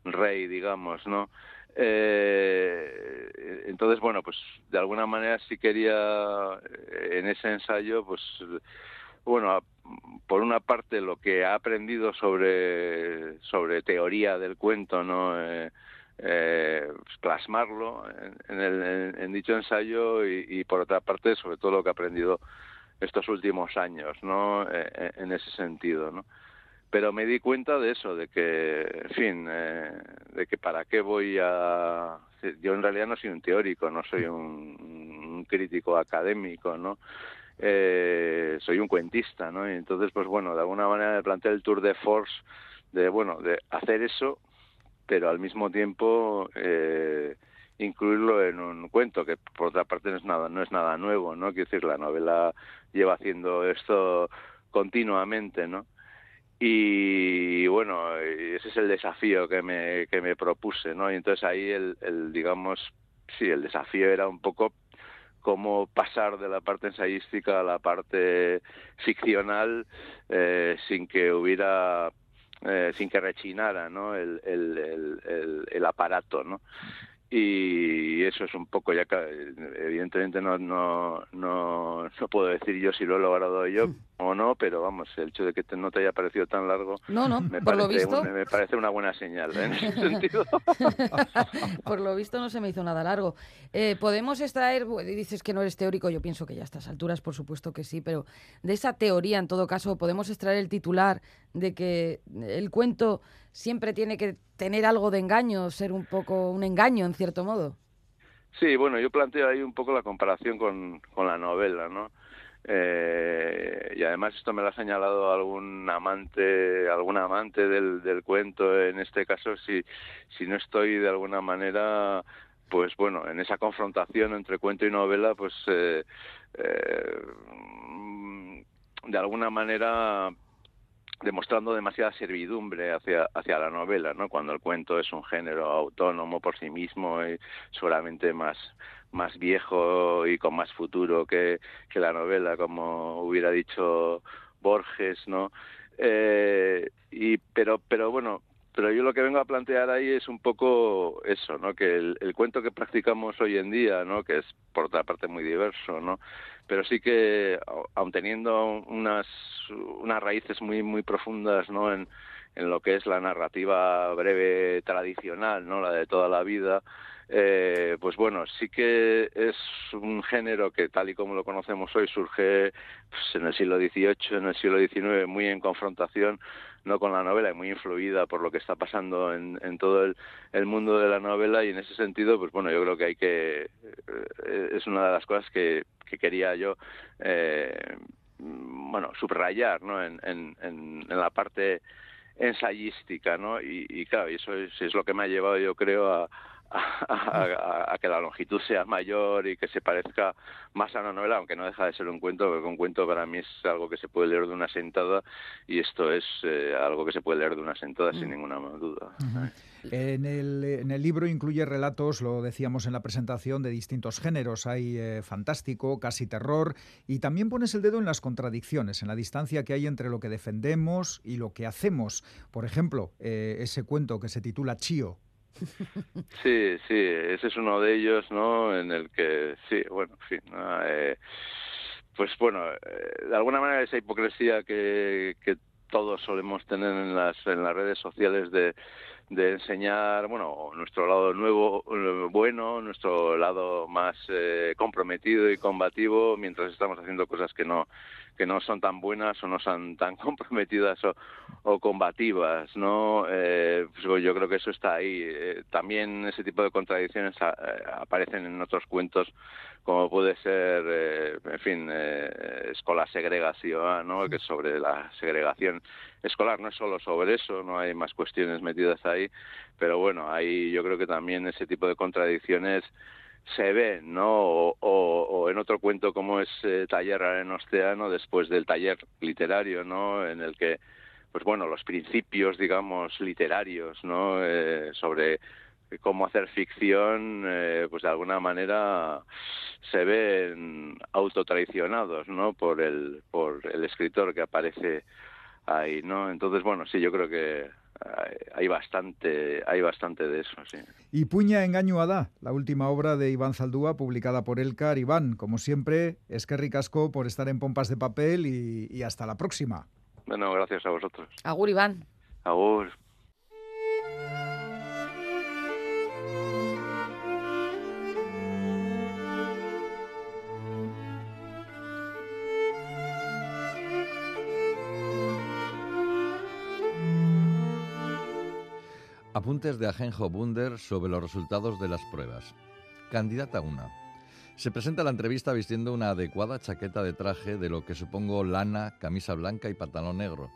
S7: rey digamos no eh, entonces bueno pues de alguna manera sí quería en ese ensayo pues bueno, por una parte lo que ha aprendido sobre, sobre teoría del cuento, ¿no? Eh, eh, pues plasmarlo en, el, en, dicho ensayo y, por otra parte sobre todo lo que ha aprendido estos últimos años, ¿no? Eh, en ese sentido, ¿no? Pero me di cuenta de eso, de que, en fin, de que para qué voy a... Yo en realidad no soy un teórico, no soy un crítico académico, ¿no? Eh, soy un cuentista, ¿no? Y entonces, pues bueno, de alguna manera me planteé el tour de force de, bueno, de hacer eso, pero al mismo tiempo eh, incluirlo en un cuento, que por otra parte no es nada, no es nada nuevo, ¿no? Quiero decir, la novela lleva haciendo esto continuamente, ¿no? Y bueno, ese es el desafío que me, que me propuse, ¿no? Y entonces ahí el, el digamos, sí, el desafío era un poco cómo pasar de la parte ensayística a la parte ficcional eh, sin que hubiera eh, sin que rechinara ¿no? el, el, el, el, aparato ¿no? Y eso es un poco ya que evidentemente no no no no puedo decir yo si lo he logrado yo hmm. o no pero vamos el hecho de que no te haya parecido tan largo
S5: no no
S7: me
S5: por
S7: parece,
S5: lo visto
S7: me parece una buena señal ¿eh? en ese sentido
S5: por lo visto no se me hizo nada largo eh, podemos extraer dices que no eres teórico yo pienso que ya a estas alturas por supuesto que sí pero de esa teoría en todo caso podemos extraer el titular de que el cuento siempre tiene que tener algo de engaño, ser un poco un engaño en cierto modo.
S7: Sí, bueno, yo planteo ahí un poco la comparación con, con la novela, ¿no? Eh, y además esto me lo ha señalado algún amante, algún amante del, del cuento, en este caso, si, si no estoy de alguna manera, pues bueno, en esa confrontación entre cuento y novela, pues eh, eh, de alguna manera demostrando demasiada servidumbre hacia, hacia la novela, ¿no? Cuando el cuento es un género autónomo por sí mismo y seguramente más, más viejo y con más futuro que, que la novela, como hubiera dicho Borges, ¿no? Eh, y, pero, pero bueno, pero yo lo que vengo a plantear ahí es un poco eso, ¿no? Que el, el, cuento que practicamos hoy en día, ¿no? Que es por otra parte muy diverso, ¿no? Pero sí que, aun teniendo unas, unas raíces muy, muy profundas, ¿no? En, en lo que es la narrativa breve tradicional, ¿no? La de toda la vida, eh, pues bueno, sí que es un género que tal y como lo conocemos hoy surge pues, en el siglo XVIII, en el siglo XIX, muy en confrontación no con la novela y muy influida por lo que está pasando en, en todo el, el, mundo de la novela y en ese sentido, pues bueno, yo creo que hay que es una de las cosas que, que quería yo bueno subrayar ¿no? en, en, en, la parte ensayística no y, y claro eso es, es, lo que me ha llevado yo creo a, a, que la longitud sea mayor y que se parezca más a una novela, aunque no deja de ser un cuento, porque un cuento para mí es algo que se puede leer de una sentada y esto es eh, algo que se puede leer de una sentada sin mm. ninguna duda.
S3: En el, en el, libro incluye relatos, lo decíamos en la presentación, de distintos géneros. Hay eh, fantástico, casi terror, y también pones el dedo en las contradicciones, en la distancia que hay entre lo que defendemos y lo que hacemos. Por ejemplo, eh, ese cuento que se titula Chío,
S7: Sí, sí, ese es uno de ellos, ¿no? En el que, sí, bueno, en fin, eh, pues bueno, eh, de alguna manera esa hipocresía que, que todos solemos tener en las, en las redes sociales de, de enseñar, bueno, nuestro lado nuevo, bueno, nuestro lado más eh, comprometido y combativo, mientras estamos haciendo cosas que no que no son tan buenas o no son tan comprometidas o, combativas, ¿no? Eh, pues yo creo que eso está ahí. Eh, también ese tipo de contradicciones eh, aparecen en otros cuentos, como puede ser, en fin, escola segregación, ¿no? Que es sobre la segregación escolar no es solo sobre eso, no hay más cuestiones metidas ahí, pero bueno, ahí yo creo que también ese tipo de contradicciones se ven, ¿no? O, en otro cuento como es eh, Taller en Océano, después del taller literario, ¿no? En el que, pues bueno, los principios, digamos, literarios, ¿no? Eh, sobre cómo hacer ficción, eh, pues de alguna manera se ven autotraicionados, ¿no? Por el, por el escritor que aparece ahí, ¿no? Entonces, bueno, sí, yo creo que hay bastante hay bastante de eso, sí.
S3: Y Puña Engaño Ada, la última obra de Iván Zaldúa publicada por Elcar. Iván, como siempre, es que ricasco por estar en Pompas de Papel y, y hasta la próxima.
S7: Bueno, gracias a vosotros.
S5: Agur, Iván.
S7: Agur.
S8: Apuntes de Ajenjo Bunder sobre los resultados de las pruebas. Candidata 1. Se presenta la entrevista vistiendo una adecuada chaqueta de traje de lo que supongo lana, camisa blanca y pantalón negro.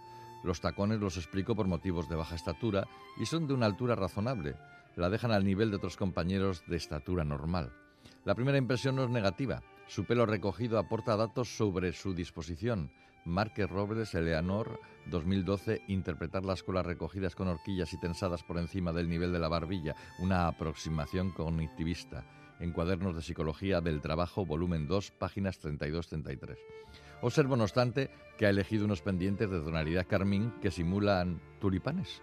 S8: Los tacones los explico por motivos de baja estatura y son de una altura razonable. La dejan al nivel de otros compañeros de estatura normal. La primera impresión no es negativa. Su pelo recogido aporta datos sobre su disposición. Márquez Robles, Eleanor, 2012, interpretar las colas recogidas con horquillas y tensadas por encima del nivel de la barbilla, una aproximación cognitivista, en Cuadernos de Psicología del Trabajo, volumen 2, páginas 32-33. Observo, no obstante, que ha elegido unos pendientes de tonalidad carmín que simulan tulipanes.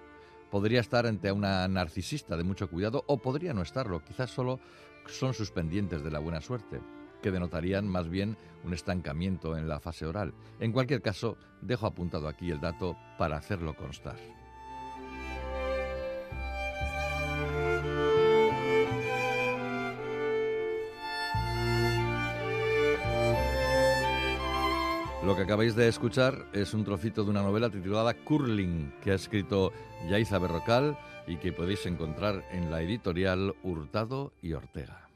S8: Podría estar ante una narcisista de mucho cuidado o podría no estarlo, quizás solo son sus pendientes de la buena suerte que denotarían más bien un estancamiento en la fase oral. En cualquier caso, dejo apuntado aquí el dato para hacerlo constar. Lo que acabáis de escuchar es un trocito de una novela titulada Curling, que ha escrito Yaiza Berrocal y que podéis encontrar en la editorial Hurtado y Ortega.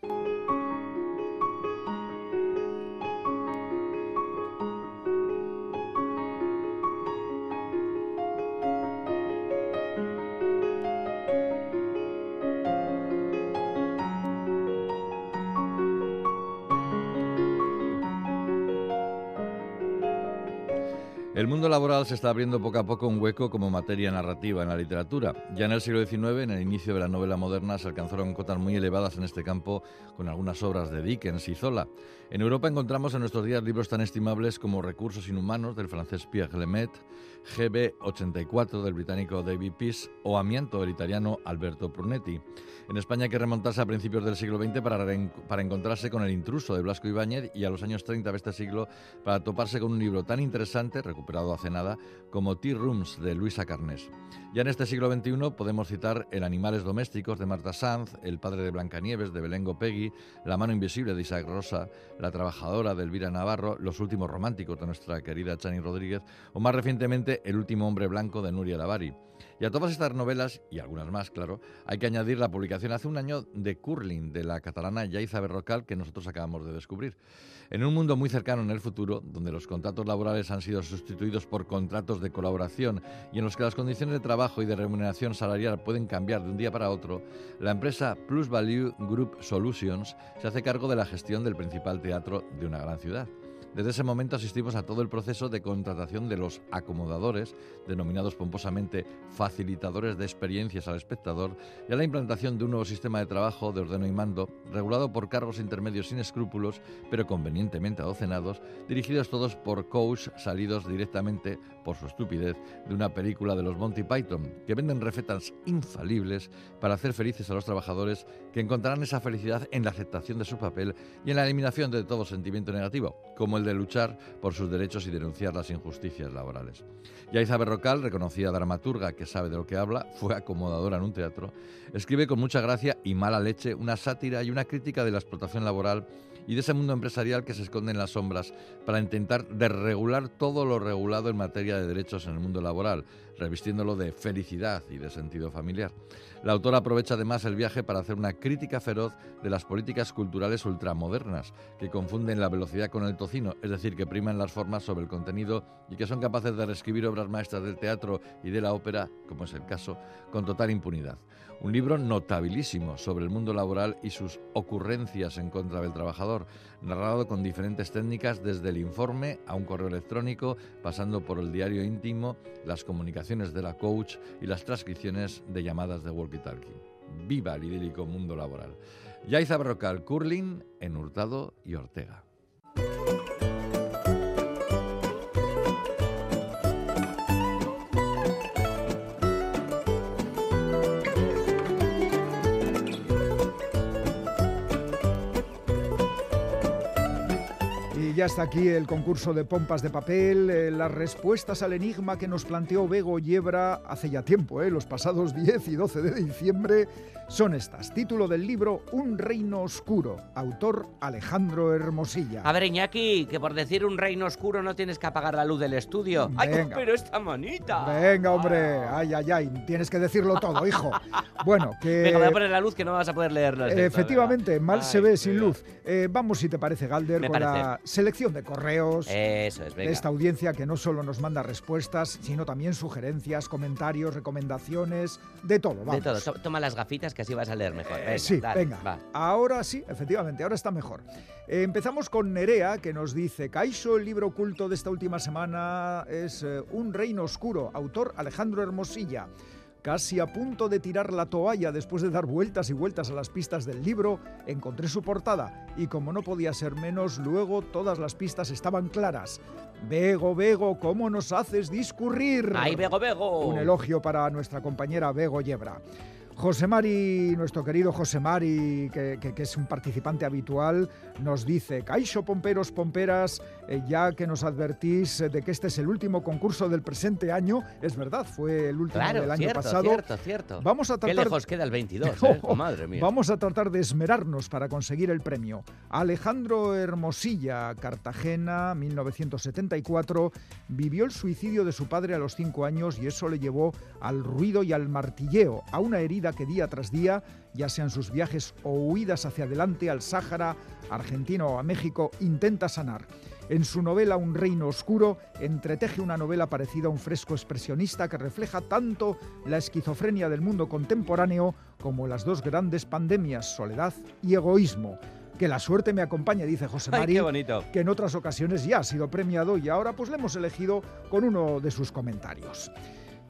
S8: Se está abriendo poco a poco un hueco como materia narrativa en la literatura. Ya en el siglo XIX, en el inicio de la novela moderna, se alcanzaron cotas muy elevadas en este campo con algunas obras de Dickens y Zola. En Europa encontramos en nuestros días libros tan estimables como Recursos Inhumanos del francés Pierre Lemet, GB 84 del británico David Peace o Amianto del italiano Alberto Prunetti. En España hay que remontarse a principios del siglo XX para, para encontrarse con El intruso de Blasco Ibáñez y a los años 30 de este siglo para toparse con un libro tan interesante, recuperado hace nada, como Tea Rooms de Luisa Carnés. Ya en este siglo XXI podemos citar El animales domésticos de Marta Sanz, El padre de Blancanieves de Belengo Peggy, La mano invisible de Isaac Rosa, La trabajadora de Elvira Navarro, Los últimos románticos de nuestra querida Chani Rodríguez o más recientemente El último hombre blanco de Nuria Lavari. Y a todas estas novelas, y algunas más, claro, hay que añadir la publicación hace un año de Curling, de la catalana Yaiza Berrocal, que nosotros acabamos de descubrir. En un mundo muy cercano en el futuro, donde los contratos laborales han sido sustituidos por contratos de colaboración y en los que las condiciones de trabajo y de remuneración salarial pueden cambiar de un día para otro, la empresa Plus Value Group Solutions se hace cargo de la gestión del principal teatro de una gran ciudad. Desde ese momento asistimos a todo el proceso de contratación de los acomodadores, denominados pomposamente facilitadores de experiencias al espectador, y a la implantación de un nuevo sistema de trabajo de ordeno y mando, regulado por cargos intermedios sin escrúpulos, pero convenientemente adocenados, dirigidos todos por coach salidos directamente, por su estupidez, de una película de los Monty Python, que venden recetas infalibles para hacer felices a los trabajadores que encontrarán esa felicidad en la aceptación de su papel y en la eliminación de todo sentimiento negativo, como el de luchar por sus derechos y denunciar las injusticias laborales. Yaiza Berrocal, reconocida dramaturga que sabe de lo que habla, fue acomodadora en un teatro, escribe con mucha gracia y mala leche una sátira y una crítica de la explotación laboral y de ese mundo empresarial que se esconde en las sombras para intentar desregular todo lo regulado en materia de derechos en el mundo laboral, revistiéndolo de felicidad y de sentido familiar. La autora aprovecha además el viaje para hacer una crítica feroz de las políticas culturales ultramodernas, que confunden la velocidad con el tocino, es decir, que priman las formas sobre el contenido y que son capaces de reescribir obras maestras del teatro y de la ópera, como es el caso, con total impunidad. Un libro notabilísimo sobre el mundo laboral y sus ocurrencias en contra del trabajador, narrado con diferentes técnicas desde el informe a un correo electrónico, pasando por el diario íntimo, las comunicaciones de la coach y las transcripciones de llamadas de Viva el idílico mundo laboral. Yaiza Berrocal, Curling en Hurtado y Ortega.
S3: Ya está aquí el concurso de pompas de papel, eh, las respuestas al enigma que nos planteó Bego Yebra hace ya tiempo, eh, los pasados 10 y 12 de diciembre, son estas. Título del libro Un reino oscuro, autor Alejandro Hermosilla.
S4: A ver, Iñaki, que por decir un reino oscuro no tienes que apagar la luz del estudio. ¡Ay,
S3: Venga.
S4: pero esta manita!
S3: Venga, hombre, ay, ay, ay, tienes que decirlo todo, hijo. Bueno, que...
S4: Venga, voy a poner la luz que no vas a poder leerlo.
S3: Efectivamente, mal se
S4: Ay,
S3: ve sin luz. Eh, vamos, si te parece, Galder,
S4: Me
S3: con la
S4: parece.
S3: De correos
S4: Eso es,
S3: de esta audiencia que no solo nos manda respuestas, sino también sugerencias, comentarios, recomendaciones, de todo. Vamos.
S4: De todo. To- Toma las gafitas que así vas a leer mejor.
S3: Eh,
S4: Venga,
S3: sí,
S4: dale,
S3: venga.
S4: va.
S3: Ahora sí, efectivamente, ahora está mejor. Eh, empezamos con Nerea, que nos dice, Caixo, el libro oculto de esta última semana es eh, Un reino oscuro, autor Alejandro Hermosilla. Casi a punto de tirar la toalla después de dar vueltas y vueltas a las pistas del libro, encontré su portada y como no podía ser menos, luego todas las pistas estaban claras. Bego, Bego, ¿cómo nos haces discurrir?
S4: ¡Ay, Bego, Bego!
S3: Un elogio para nuestra compañera Bego Yebra. José Mari, nuestro querido José Mari, que, que- que es un participante habitual, nos dice, Caixo Pomperos Pomperas, eh, ya que nos advertís de que este es el último concurso del presente año, es verdad, fue el último
S4: Claro,
S3: del año
S4: cierto,
S3: pasado.
S4: cierto, cierto.
S3: Vamos a
S4: Qué
S3: tratar
S4: lejos queda el 22, ¿eh? Oh, madre mía.
S3: Vamos a tratar de esmerarnos para conseguir el premio. Alejandro Hermosilla, Cartagena, 1974, vivió el suicidio de su padre a los cinco años y eso le llevó al ruido y al martilleo, a una herida que día tras día, ya sean sus viajes o huidas hacia adelante al Sáhara, Argentina o a México, intenta sanar. En su novela Un reino oscuro, entreteje una novela parecida a un fresco expresionista que refleja tanto la esquizofrenia del mundo contemporáneo como las dos grandes pandemias, soledad y egoísmo. Que la suerte me acompañe, dice José
S4: ¡Ay,
S3: Mari,
S4: qué bonito!
S3: que en otras ocasiones ya ha sido premiado y ahora pues le hemos elegido con uno de sus comentarios.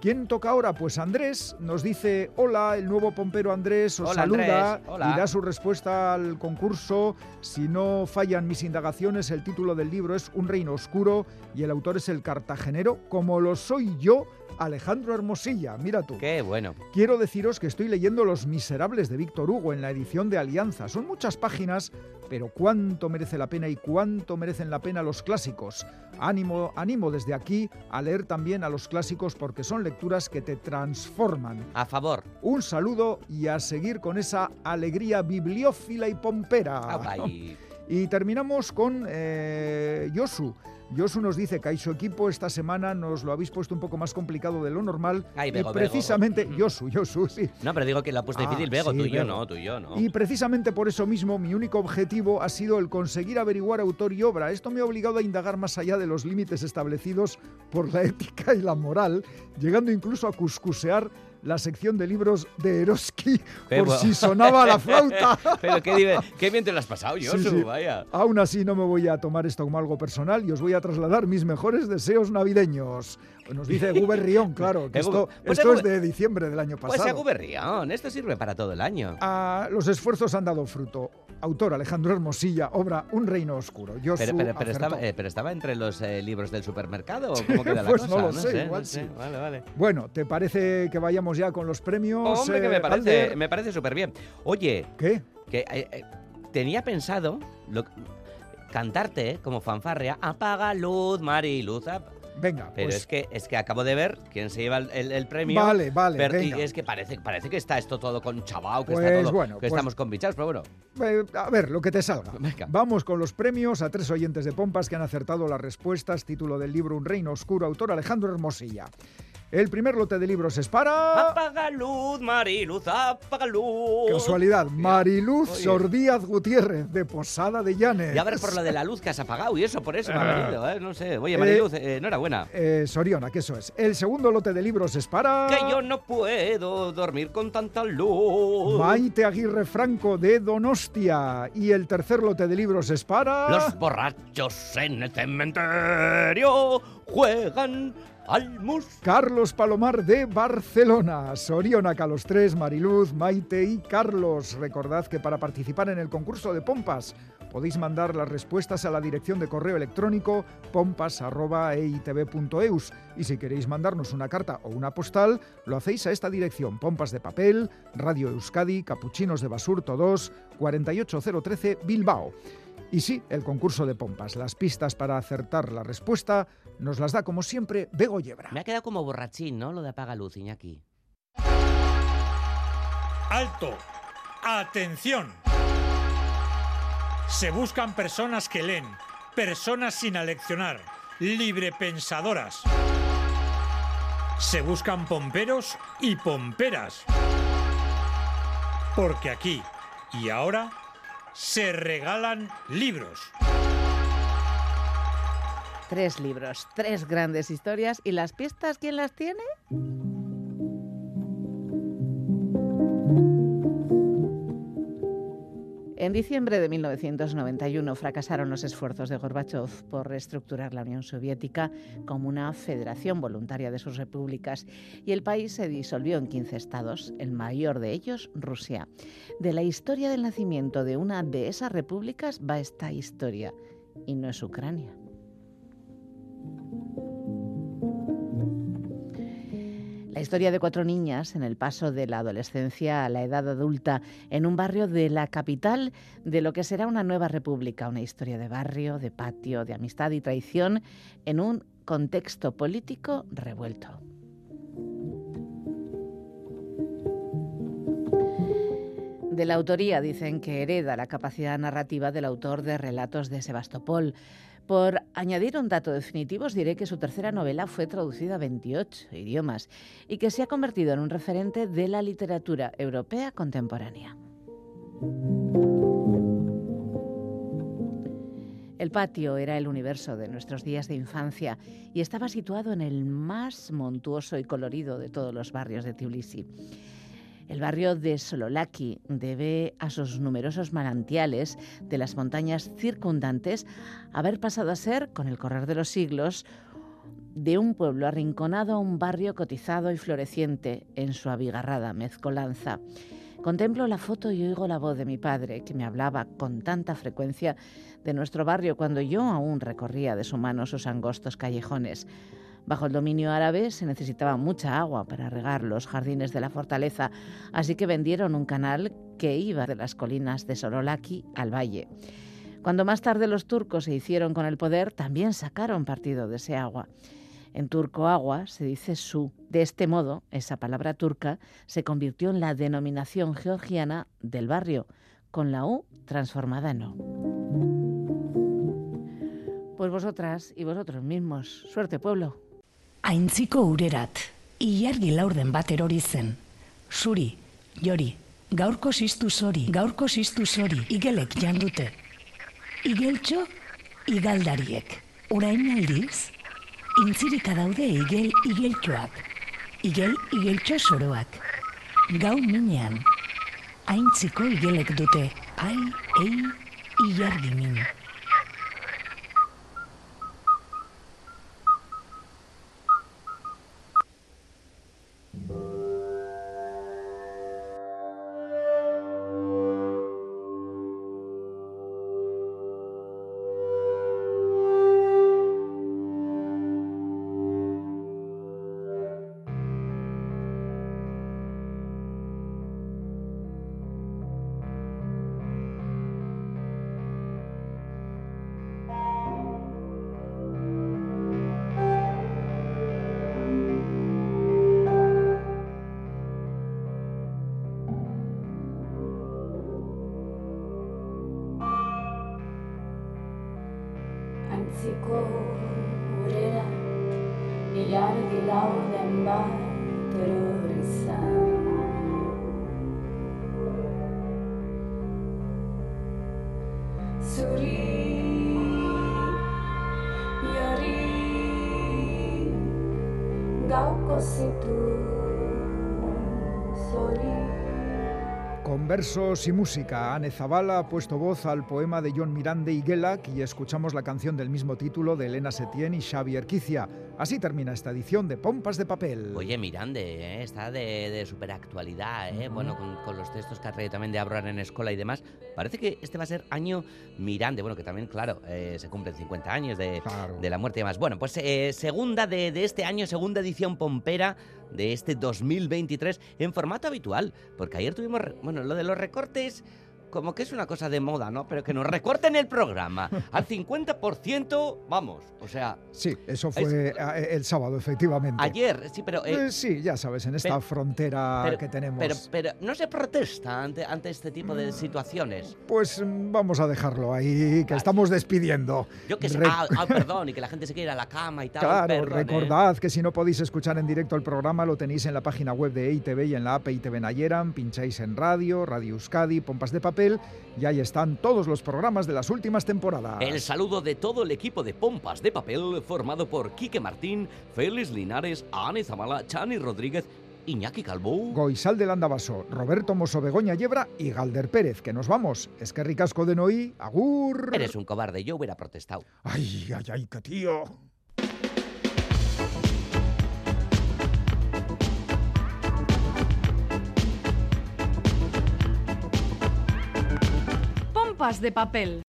S3: ¿Quién toca ahora? Pues Andrés nos dice, hola, el nuevo pompero Andrés os
S4: Hola,
S3: saluda
S4: Andrés, hola.
S3: y da su respuesta al concurso. Si no fallan mis indagaciones, el título del libro es Un reino oscuro y el autor es el cartagenero, como lo soy yo, Alejandro Hermosilla. Mira tú.
S4: ¡Qué bueno!
S3: Quiero deciros que estoy leyendo Los Miserables de Víctor Hugo en la edición de Alianza. Son muchas páginas, pero cuánto merece la pena y cuánto merecen la pena los clásicos. Ánimo, animo desde aquí a leer también a los clásicos porque son lecturas que te transforman.
S4: A favor.
S3: Un saludo y a seguir con esa alegría bibliófila y pompera. Y terminamos con eh, Yosu. Yosu nos dice que hay su equipo esta semana nos lo habéis puesto un poco más complicado de lo normal.
S4: Ay,
S3: y
S4: Bego,
S3: precisamente,
S4: Bego.
S3: Yosu, Yosu, sí.
S4: No, pero digo que lo ha puesto
S3: Ah,
S4: difícil, Bego,
S3: sí,
S4: tú y yo
S3: Bego.
S4: no, tú y yo no.
S3: Y precisamente por eso mismo mi único objetivo ha sido el conseguir averiguar autor y obra. Esto me ha obligado a indagar más allá de los límites establecidos por la ética y la moral, llegando incluso a cuscusear la sección de libros de Eroski por si sonaba la flauta.
S4: Pero qué, qué bien te lo has pasado,
S3: Sí,
S4: Josu,
S3: sí.
S4: vaya.
S3: Aún así no me voy a tomar esto como algo personal y os voy a trasladar mis mejores deseos navideños. Nos dice Guber Rión, claro, que
S4: Eh,
S3: esto,
S4: pues
S3: esto
S4: Gu-
S3: es de diciembre del año
S4: Pues
S3: pasado.
S4: a Guberrión, esto sirve para todo el año.
S3: Ah, los esfuerzos han dado fruto. Autor Alejandro Hermosilla, obra Un reino oscuro. Yo
S4: Pero, pero, pero estaba, eh, pero estaba entre los eh, libros del supermercado, ¿o cómo queda la
S3: pues
S4: cosa?
S3: no lo sé, igual
S4: no sé.
S3: sí.
S4: Vale, vale.
S3: Bueno, ¿te parece que vayamos ya con los premios?
S4: Hombre, que
S3: eh,
S4: me parece,
S3: Alder?
S4: me parece súper bien. Oye,
S3: ¿Qué?
S4: que eh, eh, tenía pensado lo- cantarte eh, como fanfarria, apaga luz, Mari, luz, ap-".
S3: Venga,
S4: Pero
S3: pues
S4: es que es que acabo de ver quién se lleva el, el- el premio.
S3: Vale, vale,
S4: pero- y es que parece, parece que está esto todo con chavao, que
S3: Pues
S4: está todo,
S3: bueno,
S4: que
S3: pues-
S4: estamos con bichados, pero bueno.
S3: Eh, a ver, lo que te salga.
S4: Venga.
S3: Vamos con los premios a tres oyentes de Pompas que han acertado las respuestas. Título del libro Un reino oscuro, autor Alejandro Hermosilla. El primer lote de libros es para...
S4: Apaga luz, Mari, luz, apaga luz.
S3: Casualidad, Mariluz
S4: Oye.
S3: Sor Díaz Gutiérrez, de Posada de Llanes.
S4: Ya ver por lo de la luz que has apagado y eso, por eso me ha venido, ¿eh? No sé. Oye,
S3: Eh,
S4: Mariluz, eh, enhorabuena.
S3: Eh, Soriona, que eso es. El segundo lote de libros es para...
S4: Que yo no puedo dormir con tanta luz.
S3: Maite Aguirre Franco de Donostia. Y el tercer lote de libros es para...
S4: Los borrachos en el cementerio juegan
S3: Carlos Palomar de Barcelona. Sorionaca los tres, Mariluz, Maite y Carlos. Recordad que para participar en el concurso de pompas podéis mandar las respuestas a la dirección de correo electrónico pompas.eitv.eus y si queréis mandarnos una carta o una postal, lo hacéis a esta dirección, Pompas de Papel, Radio Euskadi, Capuchinos de Basurto 2, 48013 Bilbao. Y sí, el concurso de pompas. Las pistas para acertar la respuesta nos las da, como siempre, Bego Yebra.
S4: Me ha quedado como borrachín, ¿no? Lo de apaga luz, Iñaki.
S9: Alto. Atención. Se buscan personas que leen, personas sin aleccionar, librepensadoras. Se buscan pomperos y pomperas. Porque aquí y ahora se regalan libros.
S10: Tres libros, tres grandes historias. ¿Y las pistas quién las tiene? En diciembre de 1991 fracasaron los esfuerzos de Gorbachev por reestructurar la Unión Soviética como una federación voluntaria de sus repúblicas y el país se disolvió en 15 estados, el mayor de ellos Rusia. De la historia del nacimiento de una de esas repúblicas va esta historia y no es Ucrania. La historia de cuatro niñas en el paso de la adolescencia a la edad adulta en un barrio de la capital de lo que será una nueva república, una historia de barrio, de patio, de amistad y traición en un contexto político revuelto. De la autoría dicen que hereda la capacidad narrativa del autor de Relatos de Sebastopol. Por añadir un dato definitivo, os diré que su tercera novela fue traducida a 28 idiomas y que se ha convertido en un referente de la literatura europea contemporánea. El patio era el universo de nuestros días de infancia y estaba situado en el más montuoso y colorido de todos los barrios de Tbilisi. El barrio de Sololaki debe a sus numerosos manantiales de las montañas circundantes haber pasado a ser, con el correr de los siglos, de un pueblo arrinconado a un barrio cotizado y floreciente en su abigarrada mezcolanza. Contemplo la foto y oigo la voz de mi padre, que me hablaba con tanta frecuencia de nuestro barrio cuando yo aún recorría de su mano sus angostos callejones. Bajo el dominio árabe se necesitaba mucha agua para regar los jardines de la fortaleza, así que vendieron un canal que iba de las colinas de Sorolaki al valle. Cuando más tarde los turcos se hicieron con el poder, también sacaron partido de ese agua. En turco agua se dice su. De este modo, esa palabra turca se convirtió en la denominación georgiana del barrio, con la U transformada en O. Pues vosotras y vosotros mismos. Suerte, pueblo.
S11: Aintziko urerat, ilargi laurden bat erori zen. Zuri, jori, gaurko ziztu zori, gaurko ziztu zori, igelek jandute. Igeltxo, igaldariek. Orain aldiz, intzirika daude igel igeltxoak. Igel igeltxo soroak. Gau minean, aintziko igelek dute, ai, ei, ilargi min.
S3: Versos y música, Anne Zabala ha puesto voz al poema de John Miranda y Gelak y escuchamos la canción del mismo título de Elena Setién y Xavi Erquicia. Así termina esta edición de Pompas de Papel.
S4: Oye, Mirande, eh, está de, de superactualidad, eh? bueno, con, con, los textos que ha traído también de Abrar en Escola y demás. Parece que este va a ser año Mirande, bueno, que también, claro, eh, se cumplen 50 años de,
S3: claro.
S4: de, la muerte y demás. Bueno, pues eh, segunda de, de este año, segunda edición pompera de este 2023 en formato habitual, porque ayer tuvimos, bueno, lo de los recortes como que es una cosa de moda, ¿no? Pero que nos recorten el programa al 50%, vamos, o sea...
S3: Sí, eso fue es, el sábado, efectivamente.
S4: Ayer, sí, pero...
S3: Eh, sí, ya sabes, en esta
S4: pero,
S3: frontera
S4: pero,
S3: que tenemos.
S4: Pero, pero no se protesta ante, ante este tipo de situaciones.
S3: Pues vamos a dejarlo ahí, que vale. estamos despidiendo.
S4: Yo que sé, Re ah, ah, perdón, y que la gente se quiera a la cama y tal.
S3: Claro,
S4: perdón,
S3: recordad
S4: eh.
S3: que si no podéis escuchar en directo el programa, lo tenéis en la página web de EITV y en la app EITV Nayeran, pincháis en radio, Radio Euskadi, Pompas de Papel, y ahí están todos los programas de las últimas temporadas.
S4: El saludo de todo el equipo de Pompas de Papel, formado por Quique Martín, Félix Linares, Ane Zamala, Chani Rodríguez, Iñaki Calvo,
S3: Goizal del Andabaso, Roberto Mosso Begoña Yebra y Galder Pérez. Que nos vamos. Es que ricasco de Noí, Agur.
S4: Eres un cobarde, yo hubiera protestado.
S3: Ay, ay, ay, qué tío.
S12: de papel.